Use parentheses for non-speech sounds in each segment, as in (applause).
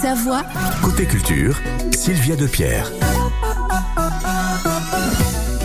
Savoie. Côté culture, Sylvia Depierre.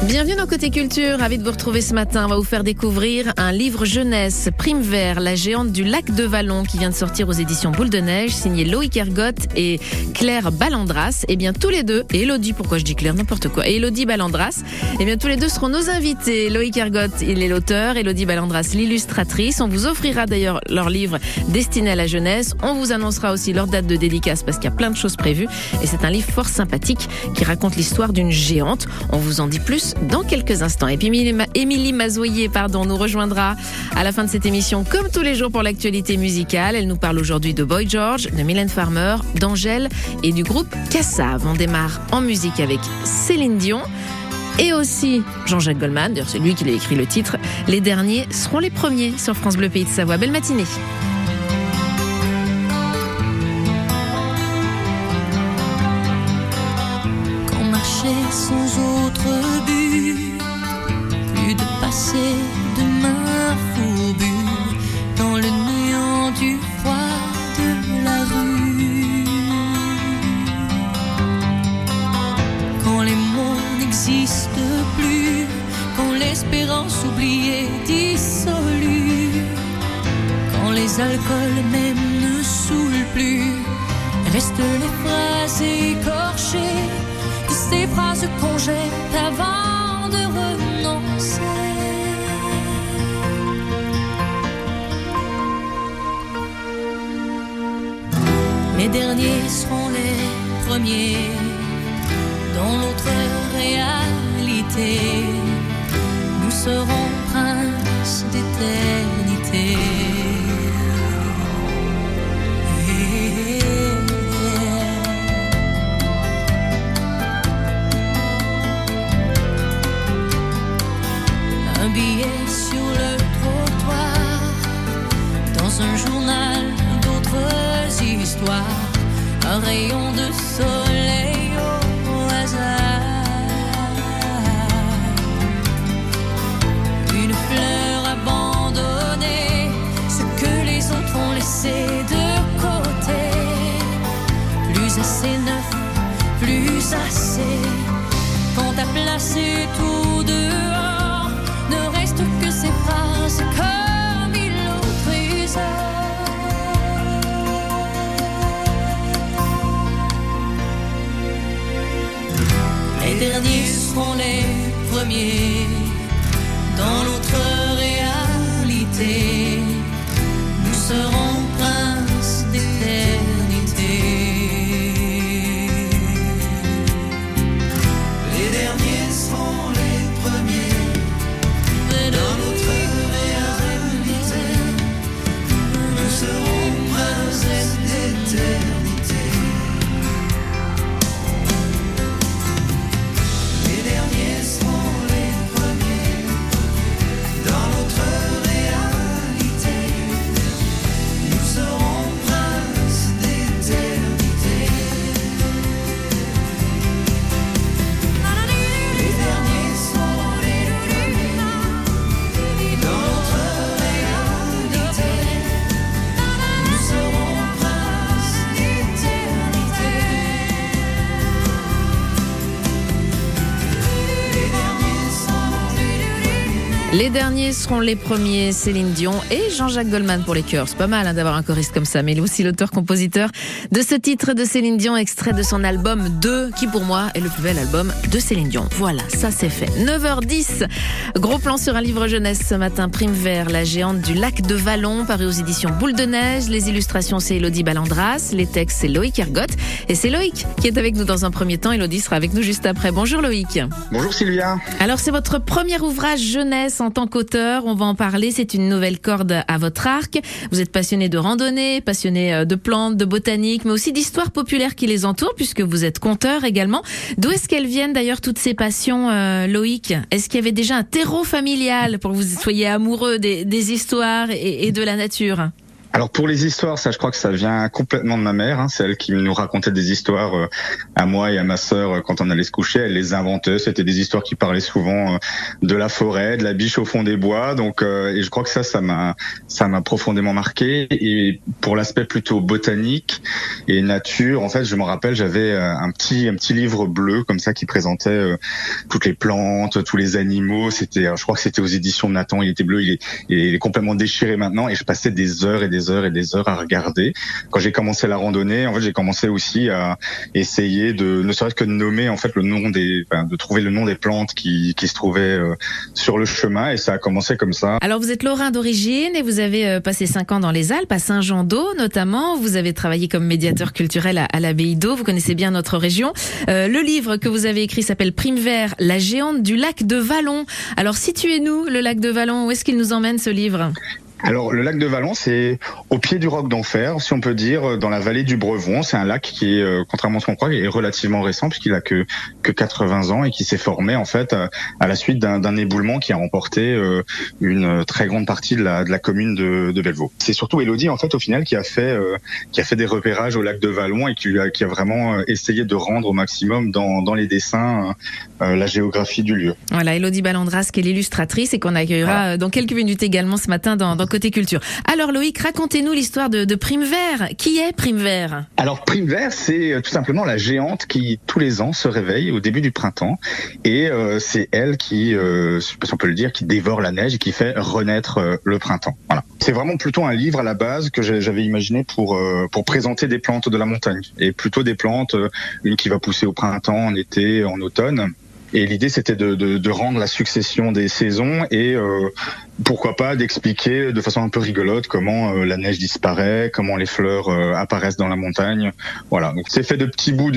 Bienvenue dans Côté Culture, ravi de vous retrouver ce matin. On va vous faire découvrir un livre jeunesse, Prime Vert, la géante du lac de Vallon, qui vient de sortir aux éditions Boule de Neige, signé Loïc Ergotte et Claire Ballandras. Et bien tous les deux, et Elodie, pourquoi je dis Claire, n'importe quoi, et Elodie Ballandras, et bien tous les deux seront nos invités. Loïc Ergotte, il est l'auteur, Elodie Ballandras, l'illustratrice. On vous offrira d'ailleurs leur livre destiné à la jeunesse. On vous annoncera aussi leur date de dédicace parce qu'il y a plein de choses prévues. Et c'est un livre fort sympathique qui raconte l'histoire d'une géante. On vous en dit plus dans quelques instants. Et puis Émilie Mazoyer pardon, nous rejoindra à la fin de cette émission comme tous les jours pour l'actualité musicale. Elle nous parle aujourd'hui de Boy George, de Mylène Farmer, d'Angèle et du groupe Cassav. On démarre en musique avec Céline Dion et aussi Jean-Jacques Goldman, d'ailleurs c'est lui qui a écrit le titre. Les derniers seront les premiers sur France Bleu Pays de Savoie. Belle matinée. Plus, quand l'espérance oubliée dissolue, quand les alcools même ne saoulent plus, restent les phrases écorchées ces phrases qu'on jette avant de renoncer. Les derniers seront les premiers dans l'autre réalité. Nous serons princes d'éternité. Premiers les derniers seront les premiers, Céline Dion et Jean-Jacques Goldman pour les chœurs. C'est pas mal hein, d'avoir un choriste comme ça, mais il est aussi l'auteur-compositeur de ce titre de Céline Dion, extrait de son album 2, qui pour moi est le plus bel album de Céline Dion. Voilà, ça c'est fait. 9h10, gros plan sur un livre jeunesse ce matin, Prime Vert, la géante du lac de Vallon, paru aux éditions Boule de Neige. Les illustrations, c'est Elodie Ballandras, les textes, c'est Loïc Ergotte. Et c'est Loïc qui est avec nous dans un premier temps. Elodie sera avec nous juste après. Bonjour Loïc. Bonjour Sylvia. Alors c'est votre premier ouvrage jeunesse en tant qu'auteur, on va en parler, c'est une nouvelle corde à votre arc. Vous êtes passionné de randonnée, passionné euh, de plantes, de botanique, mais aussi d'histoires populaires qui les entourent puisque vous êtes conteur également. D'où est-ce qu'elles viennent d'ailleurs toutes ces passions, euh, Loïc? Est-ce qu'il y avait déjà un terreau familial pour que vous soyez amoureux des, histoires et de la nature? Alors pour les histoires, ça je crois que ça vient complètement de ma mère. Hein. C'est elle qui nous racontait des histoires euh, à moi et à ma sœur euh, quand on allait se coucher. Elle les inventait. C'était des histoires qui parlaient souvent euh, de la forêt, de la biche au fond des bois. Donc et je crois que ça, ça m'a ça m'a profondément marqué. Et pour l'aspect plutôt botanique et nature, en fait, je me rappelle, j'avais un petit un petit livre bleu comme ça qui présentait toutes les plantes, tous les animaux. C'était, je crois que c'était aux éditions de Nathan. Il était bleu. Il est, il est complètement déchiré maintenant. Et je passais des heures et des heures et des heures à regarder. Quand j'ai commencé la randonnée, en fait, j'ai commencé aussi à essayer de, ne serait-ce que de nommer en fait le nom des, de trouver le nom des plantes qui, se trouvaient euh, sur le chemin, et ça a commencé comme ça. Alors, vous êtes lorrain d'origine et vous avez euh, passé cinq ans dans les Alpes, à Saint-Jean-d'Eau notamment. Vous avez travaillé comme médiateur culturel à, à l'abbaye d'Eau. Vous connaissez bien notre région. Euh, le livre que vous avez écrit s'appelle Prime Vert, la géante du lac de Vallon. Alors, situez-nous le lac de Vallon. Où est-ce qu'il nous emmène ce livre? Alors le lac de Vallon, c'est au pied du roc d'enfer, si on peut dire, dans la vallée du Brevon. C'est un lac qui est, euh, contrairement à ce qu'on croit, est relativement récent puisqu'il a que que 80 ans et qui s'est formé en fait à, la suite d'un éboulement qui a remporté euh, une très grande partie de la, de la commune de, de Bellevaux. C'est surtout Elodie en fait au final qui a fait euh, qui a fait des repérages au lac de Vallon et qui a, qui a vraiment essayé de rendre au maximum dans, dans les dessins la géographie du lieu. Voilà, Elodie Ballandras qui est l'illustratrice et qu'on accueillera dans quelques minutes également ce matin dans côté culture. Alors Loïc, racontez-nous l'histoire de, de Prime Vert. Qui est Prime Vert Alors Prime Vert, c'est euh, tout simplement la géante qui tous les ans se réveille au début du printemps et euh, c'est elle qui, euh, si on peut le dire, qui dévore la neige et qui fait renaître euh, le printemps. Voilà. C'est vraiment plutôt un livre à la base que j'avais imaginé pour pour présenter des plantes de la montagne et plutôt des plantes, une qui va pousser au printemps, en été, en automne et l'idée, c'était de, de, de, rendre la succession des saisons et euh, pourquoi pas d'expliquer de façon un peu rigolote comment euh, la neige disparaît, comment les fleurs euh, apparaissent dans la montagne. Voilà. Donc c'est fait de petits bouts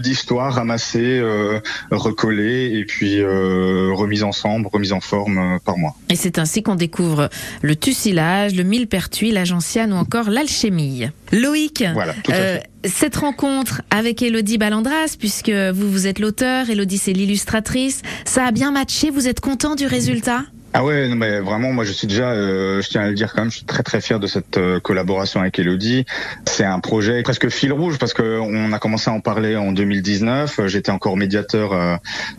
d'histoire ramassés, euh, recollés et puis remis ensemble, remis en forme par moi. Et c'est ainsi qu'on découvre le tussilage, le millepertuis, la gentiane ou encore l'alchimie. Loïc, voilà, tout à fait cette rencontre avec Elodie Balandras, puisque vous, vous êtes l'auteur, Elodie c'est l'illustratrice, ça a bien matché, vous êtes content du résultat? Ah ouais, non, mais vraiment, moi je suis déjà, euh, je tiens à le dire quand même, je suis très très fier de cette euh, collaboration avec Elodie. C'est un projet presque fil rouge parce que on a commencé à en parler en 2019. J'étais encore médiateur euh,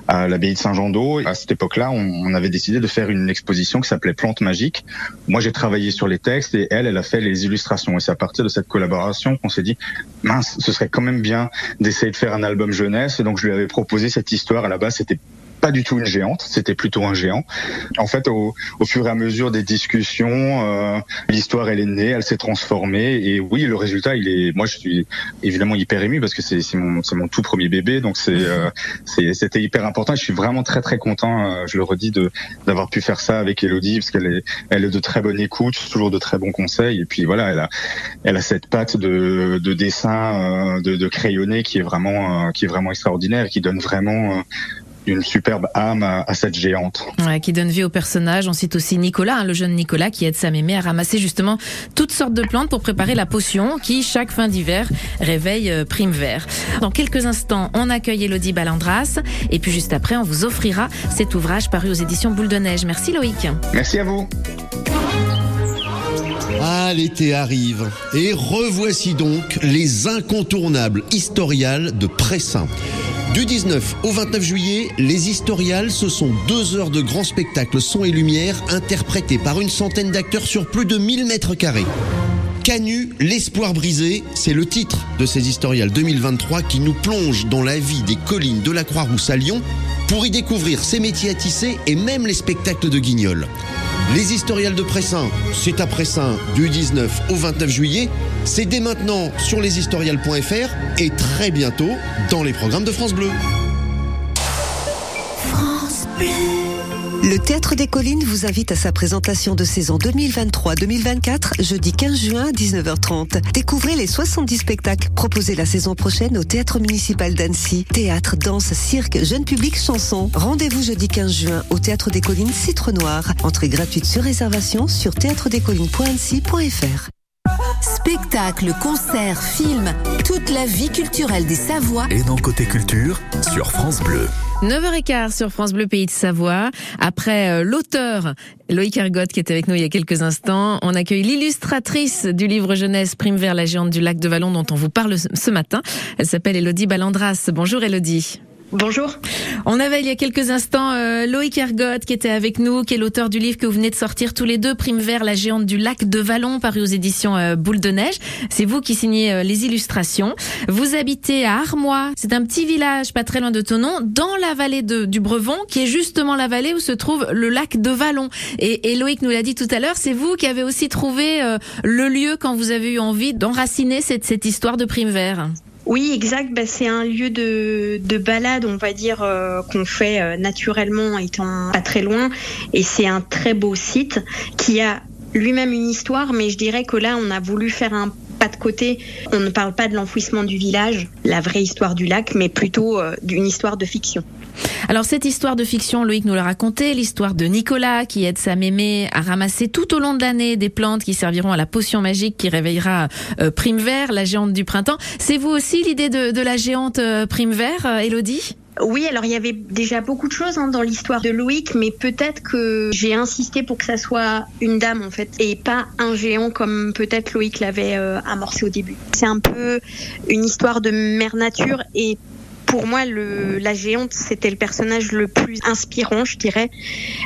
à l'abbaye de Saint-Jean-d'Eau. À cette époque-là, on, on, avait décidé de faire une exposition qui s'appelait Plantes magiques. Moi, j'ai travaillé sur les textes et elle, elle a fait les illustrations. Et c'est à partir de cette collaboration qu'on s'est dit, mince, ce serait quand même bien d'essayer de faire un album jeunesse. Et donc je lui avais proposé cette histoire. À la base, c'était pas du tout une géante, c'était plutôt un géant. En fait, au, au, fur et à mesure des discussions, euh, l'histoire elle est née, elle s'est transformée et oui, le résultat il est. Moi, je suis évidemment hyper ému parce que c'est mon c'est mon tout premier bébé, donc c'est euh, c'était hyper important. je suis vraiment très très content. Euh, je le redis de d'avoir pu faire ça avec Elodie parce qu'elle est elle est de très bonne écoute, toujours de très bons conseils et puis voilà, elle a elle a cette patte de de dessin, euh, de, de crayonné qui est vraiment euh, qui est vraiment extraordinaire, qui donne vraiment une superbe âme à, cette géante. Ouais, qui donne vie au personnage. On cite aussi Nicolas, hein, le jeune Nicolas, qui aide sa mémé à ramasser justement toutes sortes de plantes pour préparer la potion qui, chaque fin d'hiver, réveille euh, Prime Vert. Dans quelques instants, on accueille Elodie Balandras. Et puis juste après, on vous offrira cet ouvrage paru aux éditions Boule de Neige. Merci Loïc. Merci à vous. Ah, l'été arrive. Et revoici donc les incontournables historiales de Pressin. Du 19 au 29 juillet, les Historiales, ce sont deux heures de grands spectacles son et lumière interprétés par une centaine d'acteurs sur plus de 1000 mètres carrés. Canu, l'espoir brisé, c'est le titre de ces Historiales 2023 qui nous plonge dans la vie des collines de la Croix-Rousse à Lyon pour y découvrir ses métiers à tisser et même les spectacles de guignol. Les historiales de Pressin, c'est à Pressin du 19 au 29 juillet. C'est dès maintenant sur leshistoriales.fr et très bientôt dans les programmes de France Bleu. France Bleu. Le Théâtre des Collines vous invite à sa présentation de saison 2023-2024, jeudi 15 juin à 19h30. Découvrez les 70 spectacles proposés la saison prochaine au Théâtre municipal d'Annecy. Théâtre, danse, cirque, jeune public, chansons. Rendez-vous jeudi 15 juin au Théâtre des Collines Citre Noir. Entrée gratuite sur réservation sur théâtredescollines.annecy.fr. Spectacles, concerts, films, toute la vie culturelle des Savoies Et dans Côté Culture sur France Bleu. 9h15 sur France Bleu Pays de Savoie. Après euh, l'auteur Loïc Ergotte qui était avec nous il y a quelques instants, on accueille l'illustratrice du livre jeunesse Prime vers la géante du lac de Vallon dont on vous parle ce matin. Elle s'appelle Elodie Balandras. Bonjour Elodie. Bonjour. On avait il y a quelques instants euh, Loïc Ergotte qui était avec nous, qui est l'auteur du livre que vous venez de sortir tous les deux, Prime Vert, la géante du lac de Vallon, paru aux éditions euh, Boule de Neige. C'est vous qui signez euh, les illustrations. Vous habitez à Armois, c'est un petit village pas très loin de Tonon, dans la vallée de, du Brevon, qui est justement la vallée où se trouve le lac de Vallon. Et, et Loïc nous l'a dit tout à l'heure, c'est vous qui avez aussi trouvé euh, le lieu quand vous avez eu envie d'enraciner cette, cette histoire de Prime Vert. Oui, exact. Bah, c'est un lieu de, de balade, on va dire, euh, qu'on fait euh, naturellement étant pas très loin. Et c'est un très beau site qui a lui-même une histoire, mais je dirais que là, on a voulu faire un pas de côté. On ne parle pas de l'enfouissement du village, la vraie histoire du lac, mais plutôt euh, d'une histoire de fiction. Alors cette histoire de fiction, Loïc nous l'a raconté, l'histoire de Nicolas qui aide sa mémé à ramasser tout au long de l'année des plantes qui serviront à la potion magique qui réveillera euh, Prime Vert, la géante du printemps. C'est vous aussi l'idée de, la géante euh, Prime Vert, euh, Elodie? Oui, alors il y avait déjà beaucoup de choses hein, dans l'histoire de Loïc, mais peut-être que j'ai insisté pour que ça soit une dame en fait, et pas un géant comme peut-être Loïc l'avait euh, amorcé au début. C'est un peu une histoire de mère nature et pour moi, le, la géante, c'était le personnage le plus inspirant, je dirais,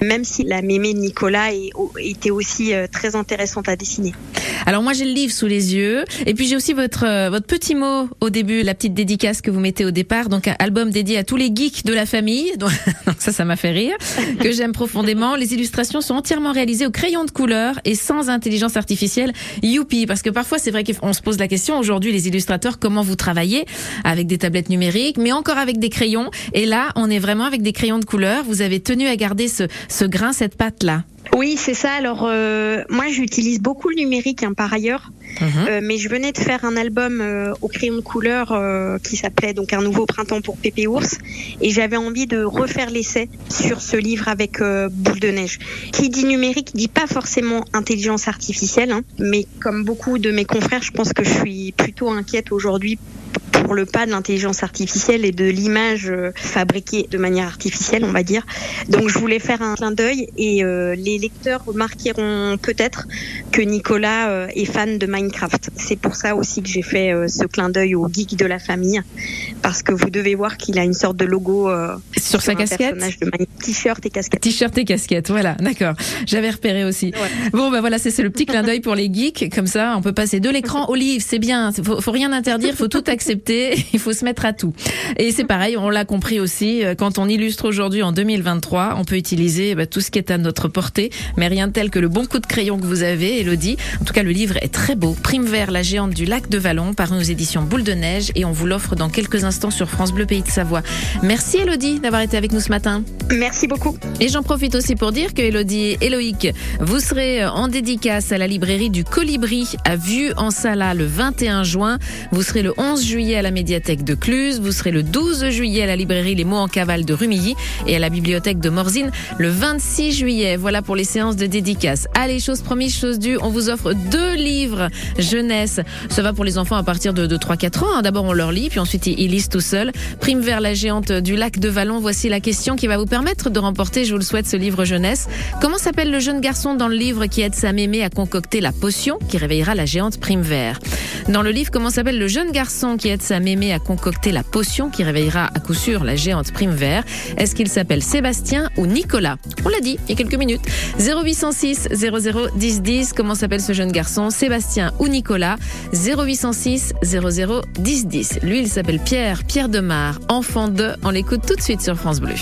même si la mémé de Nicolas est- était aussi euh, très intéressante à dessiner. Alors moi j'ai le livre sous les yeux et puis j'ai aussi votre euh, votre petit mot au début, la petite dédicace que vous mettez au départ, donc un album dédié à tous les geeks de la famille. (laughs) Donc ça ça m'a fait rire, (laughs) que j'aime profondément. Les illustrations sont entièrement réalisées au crayon de couleur et sans intelligence artificielle. Youpi parce que parfois c'est vrai qu'on se pose la question aujourd'hui les illustrateurs comment vous travaillez avec des tablettes numériques mais encore avec des crayons et là on est vraiment avec des crayons de couleur. Vous avez tenu à garder ce grain cette patte là. Oui, c'est ça. Alors, euh, moi, j'utilise beaucoup le numérique hein, par ailleurs, Euh, mais je venais de faire un album euh, au crayon de couleur qui s'appelait donc Un nouveau printemps pour Pépé Ours, et j'avais envie de refaire l'essai sur ce livre avec Boule de neige. Qui dit numérique dit pas forcément intelligence artificielle, hein, mais comme beaucoup de mes confrères, je pense que je suis plutôt inquiète aujourd'hui pour le pas de l'intelligence artificielle et de l'image fabriquée de manière artificielle, on va dire. Donc je voulais faire un clin d'œil et euh, les lecteurs remarqueront peut-être que Nicolas euh, est fan de Minecraft. C'est pour ça aussi que j'ai fait euh, ce clin d'œil au geek de la famille, parce que vous devez voir qu'il a une sorte de logo euh, Sur sa un casquette t-shirt et casquette. T-shirt et casquette, voilà, d'accord. J'avais repéré aussi. Bon, bah voilà, c'est le petit clin d'œil pour les geeks. Comme ça, on peut passer de l'écran au livre. C'est bien. Faut, faut rien interdire, faut tout accepter. (laughs) Il faut se mettre à tout. Et c'est pareil, on l'a compris aussi. Quand on illustre aujourd'hui en 2023, on peut utiliser bah, tout ce qui est à notre portée, mais rien de tel que le bon coup de crayon que vous avez, Elodie. En tout cas, le livre est très beau. Prime vert, la géante du lac de Vallon, par nos éditions Boule de Neige, et on vous l'offre dans quelques instants sur France Bleu Pays de Savoie. Merci Elodie d'avoir été avec nous ce matin. Merci beaucoup. Et j'en profite aussi pour dire que Elodie et Loïc, vous serez en dédicace à la librairie du Colibri à Vue en Sala le 21 juin. Vous serez le 11 juillet à la médiathèque de Cluse. Vous serez le 12 juillet à la librairie Les Mots en Cavale de Rumilly et à la bibliothèque de Morzine le 26 juillet. Voilà pour les séances de dédicace. Allez, chose promise, chose due, on vous offre deux livres jeunesse. Ça va pour les enfants à partir de, de 3-4 ans. hein. D'abord, on leur lit, puis ensuite, ils ils lisent tout seuls. Prime vers la géante du lac de Vallon. Voici la question qui va vous permettre de remporter, je vous le souhaite, ce livre jeunesse. Comment s'appelle le jeune garçon dans le livre qui aide sa mémé à concocter la potion qui réveillera la géante Prime Vert? Dans le livre, comment s'appelle le jeune garçon qui aide sa mémé à concocter la potion qui réveillera à coup sûr la géante Prime Vert? Est-ce qu'il s'appelle Sébastien ou Nicolas? On l'a dit il y a quelques minutes. 0806 00 10 10. Comment s'appelle ce jeune garçon? Sébastien ou Nicolas? 0806 00 10 10. Lui, il s'appelle Pierre, Pierre Demar, enfant de. On l'écoute tout de suite sur France Bleu.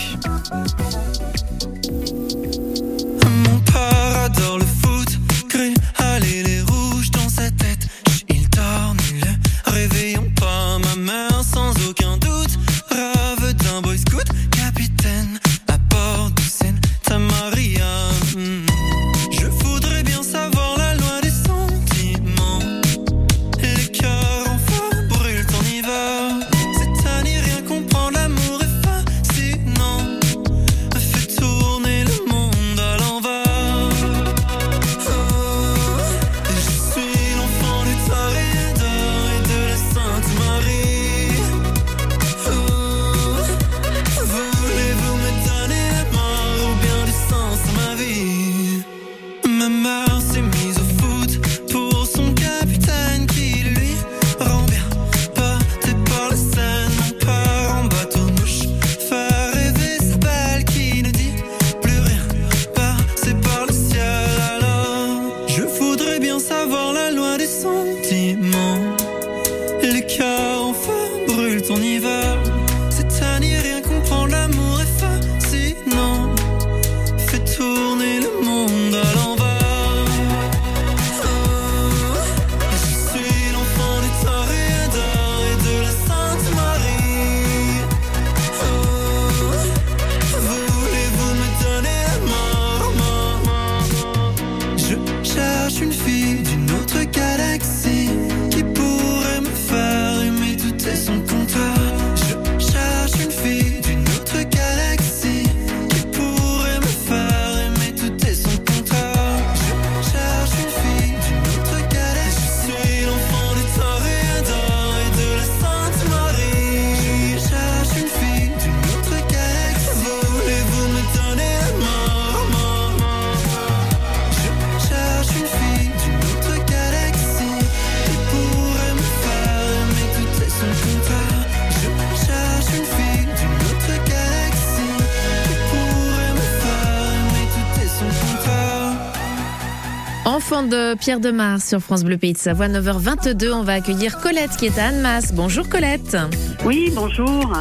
Enfants de Pierre de Mars sur France Bleu Pays de Savoie, 9h22. On va accueillir Colette qui est à Annemasse. Bonjour Colette. Oui, bonjour.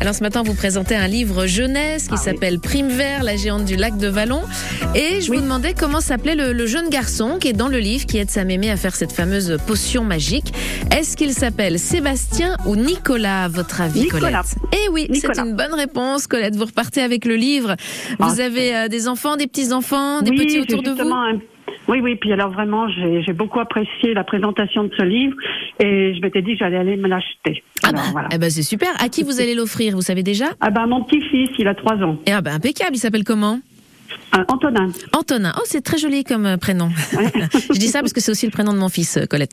Alors ce matin, vous présentez un livre jeunesse qui Ah oui. s'appelle Prime Vert, la géante du lac de Vallon. Et je vous demandais comment s'appelait le, le jeune garçon qui est dans le livre, qui aide sa mémé à faire cette fameuse potion magique. Est-ce qu'il s'appelle Sébastien ou Nicolas, à votre avis, Nicolas. Colette? Eh oui, c'est une bonne réponse, Colette. Vous repartez avec le livre. Vous Ah, avez euh, des enfants, des petits-enfants, des oui, petits autour de vous? un- Oui, oui, puis alors vraiment, j'ai j'ai beaucoup apprécié la présentation de ce livre et je m'étais dit que j'allais aller me l'acheter. Ah Alors, bah, voilà. eh ben, c'est super. À qui vous allez l'offrir, vous savez déjà? Ah ben, mon petit-fils, il a trois ans. Ah bah, impeccable, il s'appelle comment? Euh, Antonin. Antonin. Oh, c'est très joli comme euh, prénom. (laughs) je dis ça parce que c'est aussi le prénom de mon fils, euh, Colette.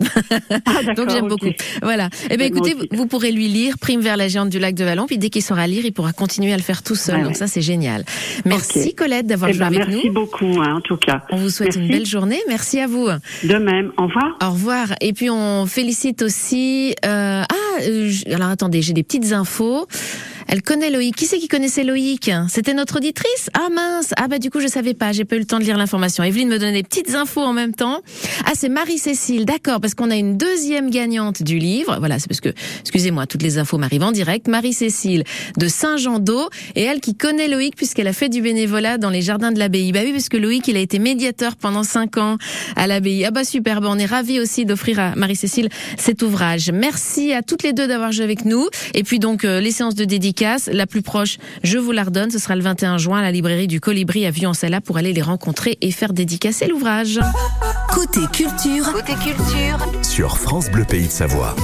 Ah, (laughs) Donc j'aime beaucoup. Voilà. Eh ben Moi écoutez, vous, vous pourrez lui lire Prime vers la géante du lac de Vallon, puis dès qu'il saura lire, il pourra continuer à le faire tout seul. Ouais, Donc ouais. ça, c'est génial. Merci. Colette d'avoir Eh joué ben, avec merci nous. beaucoup, hein, en tout cas. On vous souhaite une Merci. belle journée. Merci à vous. De même. Au revoir. Au revoir. Et puis on félicite aussi. euh, ah, euh, alors attendez, j'ai des petites infos. Elle connaît Loïc. Qui c'est qui connaissait Loïc? C'était notre auditrice? Ah mince Ah bah du coup je savais pas, j'ai pas eu le temps de lire l'information. Evelyne me donnait des petites infos en même temps. Ah c'est Marie-Cécile, d'accord, parce qu'on a une deuxième gagnante du livre. Voilà, c'est parce que, excusez-moi, toutes les infos m'arrivent en direct. Marie-Cécile de Saint-Jean-d'Eau et elle qui connaît Loïc puisqu'elle a fait du bénévolat dans les jardins de l'abbaye. Bah oui, parce que Loïc il a été médiateur pendant cinq ans à l'abbaye. Ah bah super, bah on est ravis aussi d'offrir à Marie-Cécile cet ouvrage. Merci à toutes les deux d'avoir joué avec nous. Et puis donc euh, les séances de dédicace, la plus proche, je vous la redonne, ce sera le 21 juin à la librairie du Colibri à Vieux-en-Cella pour aller les rencontrer et faire dédicacer l'ouvrage. Côté culture, côté culture, Sur France Bleu Pays de Savoie.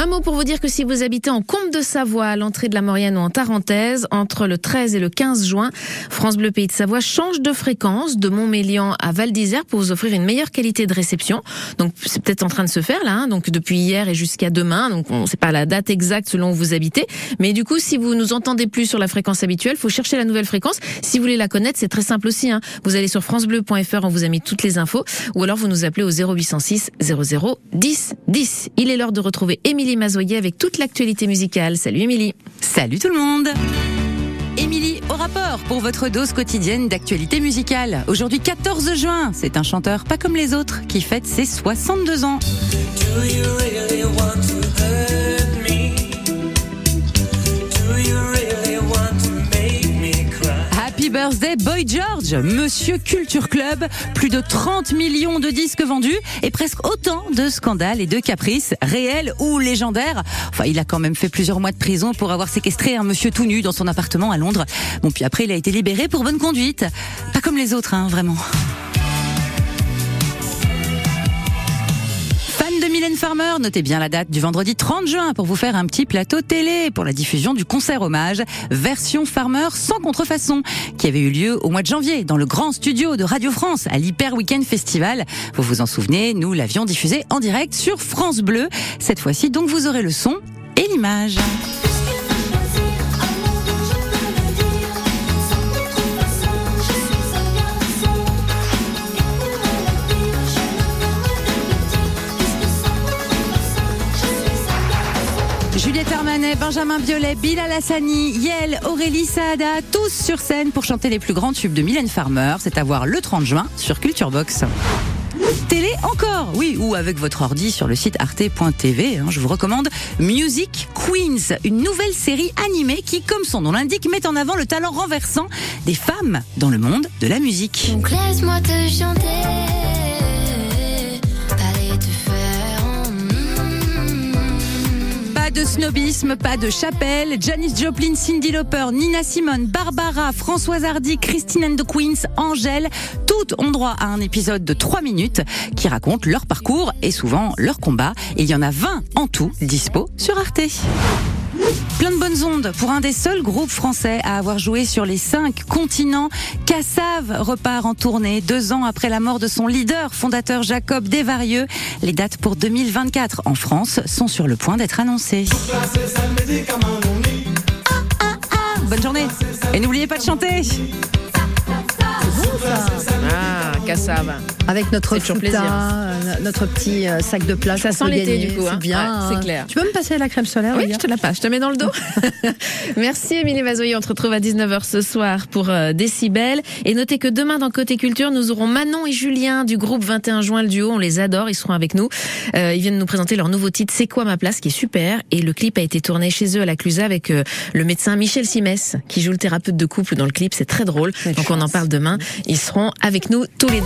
Un mot pour vous dire que si vous habitez en Comte de Savoie, à l'entrée de la Maurienne ou en Tarentaise, entre le 13 et le 15 juin, France Bleu Pays de Savoie change de fréquence de Montmélian à Val d'Isère pour vous offrir une meilleure qualité de réception. Donc c'est peut-être en train de se faire là, hein, donc depuis hier et jusqu'à demain. Donc on sait pas la date exacte selon où vous habitez, mais du coup si vous nous entendez plus sur la fréquence habituelle, faut chercher la nouvelle fréquence. Si vous voulez la connaître, c'est très simple aussi. Hein. Vous allez sur francebleu.fr, on vous a mis toutes les infos, ou alors vous nous appelez au 0806 00 10 10. Il est l'heure de retrouver Émilie Mazoyer avec toute l'actualité musicale. Salut Émilie. Salut tout le monde Émilie au rapport pour votre dose quotidienne d'actualité musicale. Aujourd'hui 14 juin, c'est un chanteur pas comme les autres qui fête ses 62 ans. Do you really George, Monsieur Culture Club, plus de 30 millions de disques vendus et presque autant de scandales et de caprices, réels ou légendaires. Enfin, il a quand même fait plusieurs mois de prison pour avoir séquestré un monsieur tout nu dans son appartement à Londres. Bon, puis après, il a été libéré pour bonne conduite. Pas comme les autres, hein, vraiment. Mylène Farmer, notez bien la date du vendredi 30 juin pour vous faire un petit plateau télé pour la diffusion du concert hommage version Farmer sans contrefaçon qui avait eu lieu au mois de janvier dans le grand studio de Radio France à l'Hyper Weekend Festival. Vous vous en souvenez, nous l'avions diffusé en direct sur France Bleu. Cette fois-ci, donc vous aurez le son et l'image. Armanet, Benjamin Biolay, Bilal Hassani, Yel, Aurélie Saada, tous sur scène pour chanter les plus grands tubes de Mylène Farmer. C'est à voir le 30 juin sur Culture Box. Télé encore, oui, ou avec votre ordi sur le site arte.tv. hein, je vous recommande Music Queens, une nouvelle série animée qui, comme son nom l'indique, met en avant le talent renversant des femmes dans le monde de la musique. Donc laisse-moi te chanter. Pas de snobisme, pas de chapelle. Janis Joplin, Cindy Lauper, Nina Simone, Barbara, Françoise Hardy, Christine and the Queens, Angèle, toutes ont droit à un épisode de 3 minutes qui raconte leur parcours et souvent leur combat. Et il y en a 20 en tout dispo sur Arte. Plein de bonnes ondes pour un des seuls groupes français à avoir joué sur les cinq continents. Cassav repart en tournée deux ans après la mort de son leader, fondateur Jacob Desvarieux. Les dates pour 2024 en France sont sur le point d'être annoncées. Ah, ah, ah, bonne journée et n'oubliez pas de chanter. Avec notre C'est euh, notre petit euh, sac de plage. Ça sent l'été, du coup, C'est hein. bien. Ouais, c'est clair. Tu peux me passer la crème solaire Oui, je te la passe, je te mets dans le dos. (laughs) Merci Émilie Vazoyer, on se retrouve à 19h ce soir pour euh, Décibel. Et notez que demain dans Côté Culture, nous aurons Manon et Julien du groupe 21 juin, le duo, on les adore, ils seront avec nous. Euh, ils viennent nous présenter leur nouveau titre C'est quoi ma place qui est super. Et le clip a été tourné chez eux à la Clusa avec euh, le médecin Michel Simès qui joue le thérapeute de couple dans le clip, c'est très drôle. Donc on en parle demain. Ils seront avec nous tous les